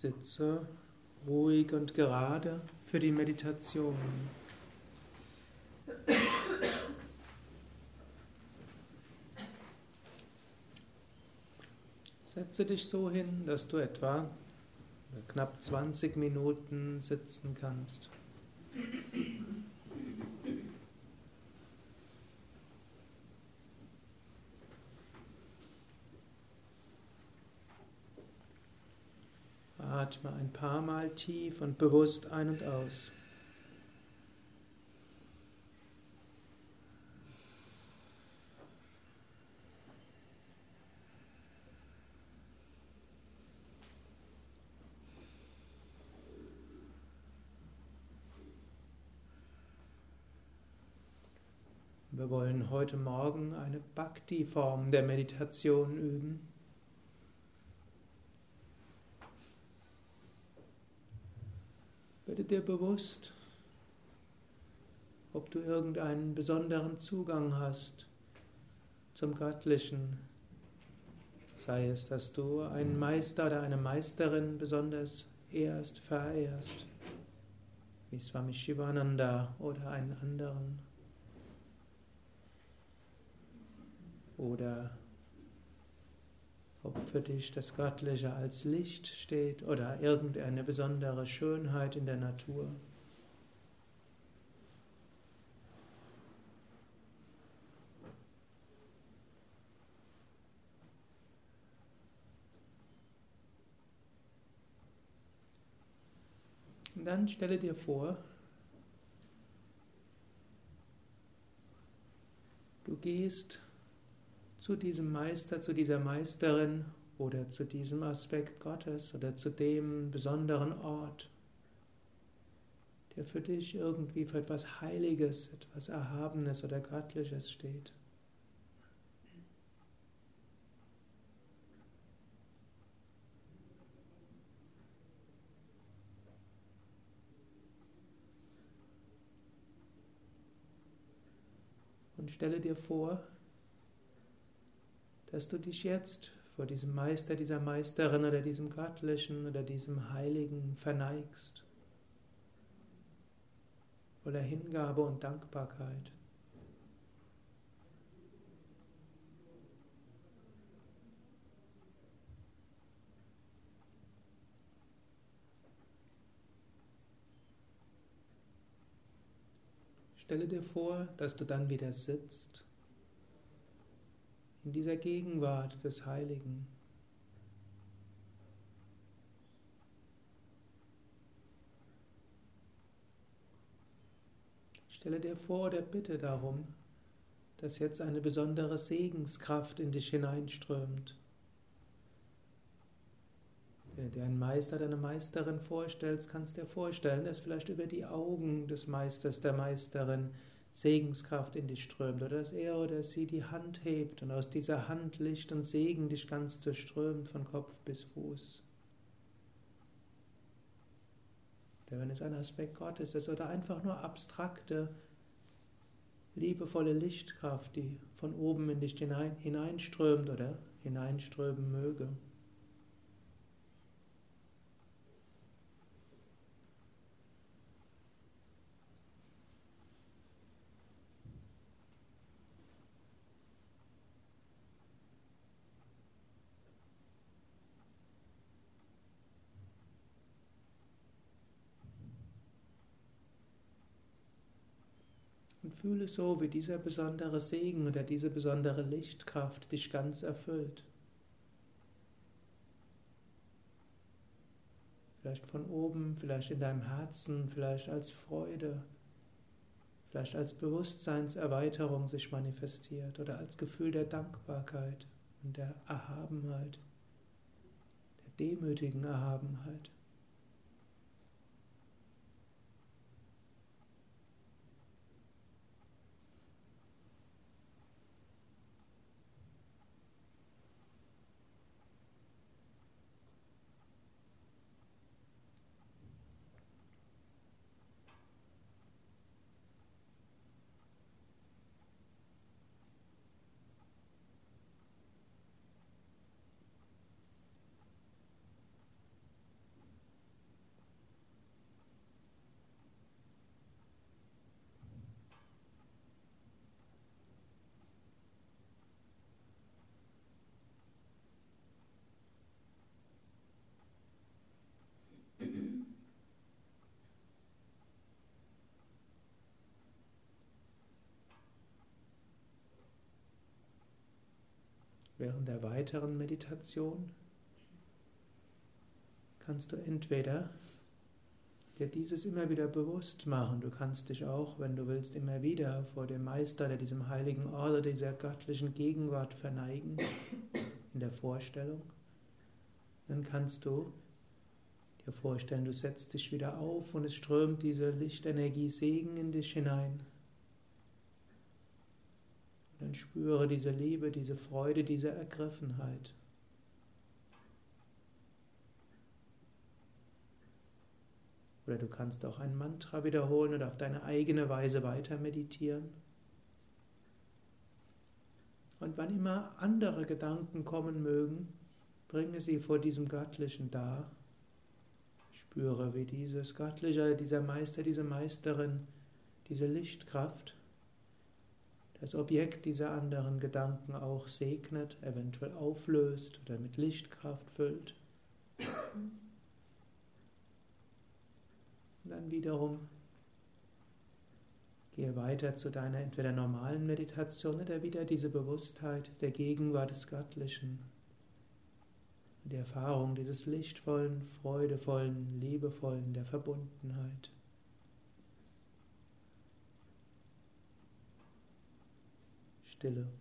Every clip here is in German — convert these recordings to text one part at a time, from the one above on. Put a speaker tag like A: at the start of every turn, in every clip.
A: Sitze ruhig und gerade für die Meditation. Setze dich so hin, dass du etwa knapp 20 Minuten sitzen kannst. Atme ein paar Mal tief und bewusst ein und aus. Wir wollen heute Morgen eine Bhakti-Form der Meditation üben. Werde dir bewusst, ob du irgendeinen besonderen Zugang hast zum Göttlichen. Sei es, dass du einen Meister oder eine Meisterin besonders ehrst, verehrst, wie Swami Shivananda oder einen anderen. Oder ob für dich das Göttliche als Licht steht oder irgendeine besondere Schönheit in der Natur. Und dann stelle dir vor, du gehst zu diesem Meister, zu dieser Meisterin oder zu diesem Aspekt Gottes oder zu dem besonderen Ort, der für dich irgendwie für etwas Heiliges, etwas Erhabenes oder Göttliches steht. Und stelle dir vor, dass du dich jetzt vor diesem Meister, dieser Meisterin oder diesem Göttlichen oder diesem Heiligen verneigst, voller Hingabe und Dankbarkeit. Stelle dir vor, dass du dann wieder sitzt in dieser Gegenwart des Heiligen. Stelle dir vor oder bitte darum, dass jetzt eine besondere Segenskraft in dich hineinströmt. Wenn du dir einen Meister oder eine Meisterin vorstellst, kannst du dir vorstellen, dass vielleicht über die Augen des Meisters, der Meisterin Segenskraft in dich strömt oder dass er oder sie die Hand hebt und aus dieser Hand Licht und Segen dich ganz durchströmt von Kopf bis Fuß. Oder wenn es ein Aspekt Gottes ist oder einfach nur abstrakte, liebevolle Lichtkraft, die von oben in dich hinein, hineinströmt oder hineinströmen möge. Fühle so, wie dieser besondere Segen oder diese besondere Lichtkraft dich ganz erfüllt. Vielleicht von oben, vielleicht in deinem Herzen, vielleicht als Freude, vielleicht als Bewusstseinserweiterung sich manifestiert oder als Gefühl der Dankbarkeit und der Erhabenheit, der demütigen Erhabenheit. Während der weiteren Meditation kannst du entweder dir dieses immer wieder bewusst machen. Du kannst dich auch, wenn du willst, immer wieder vor dem Meister, der diesem heiligen Ort oder dieser göttlichen Gegenwart verneigen, in der Vorstellung. Dann kannst du dir vorstellen, du setzt dich wieder auf und es strömt diese Lichtenergie Segen in dich hinein. Und dann spüre diese Liebe, diese Freude, diese Ergriffenheit. Oder du kannst auch ein Mantra wiederholen oder auf deine eigene Weise weiter meditieren. Und wann immer andere Gedanken kommen mögen, bringe sie vor diesem Göttlichen dar. Spüre, wie dieses Göttliche, dieser Meister, diese Meisterin, diese Lichtkraft, das Objekt dieser anderen Gedanken auch segnet, eventuell auflöst oder mit Lichtkraft füllt. Und dann wiederum gehe weiter zu deiner entweder normalen Meditation oder wieder diese Bewusstheit der Gegenwart des Göttlichen. Die Erfahrung dieses lichtvollen, freudevollen, liebevollen, der Verbundenheit. stille.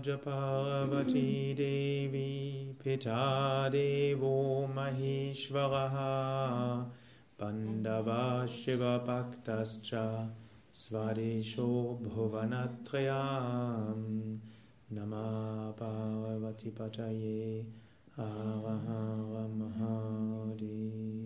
A: Raja Parvati Devi Pita Devo Maheshwaraha Bandava Shiva Bhaktascha Svadesho Bhuvanatrayam Nama Parvati Pataye Hara Hara Mahadev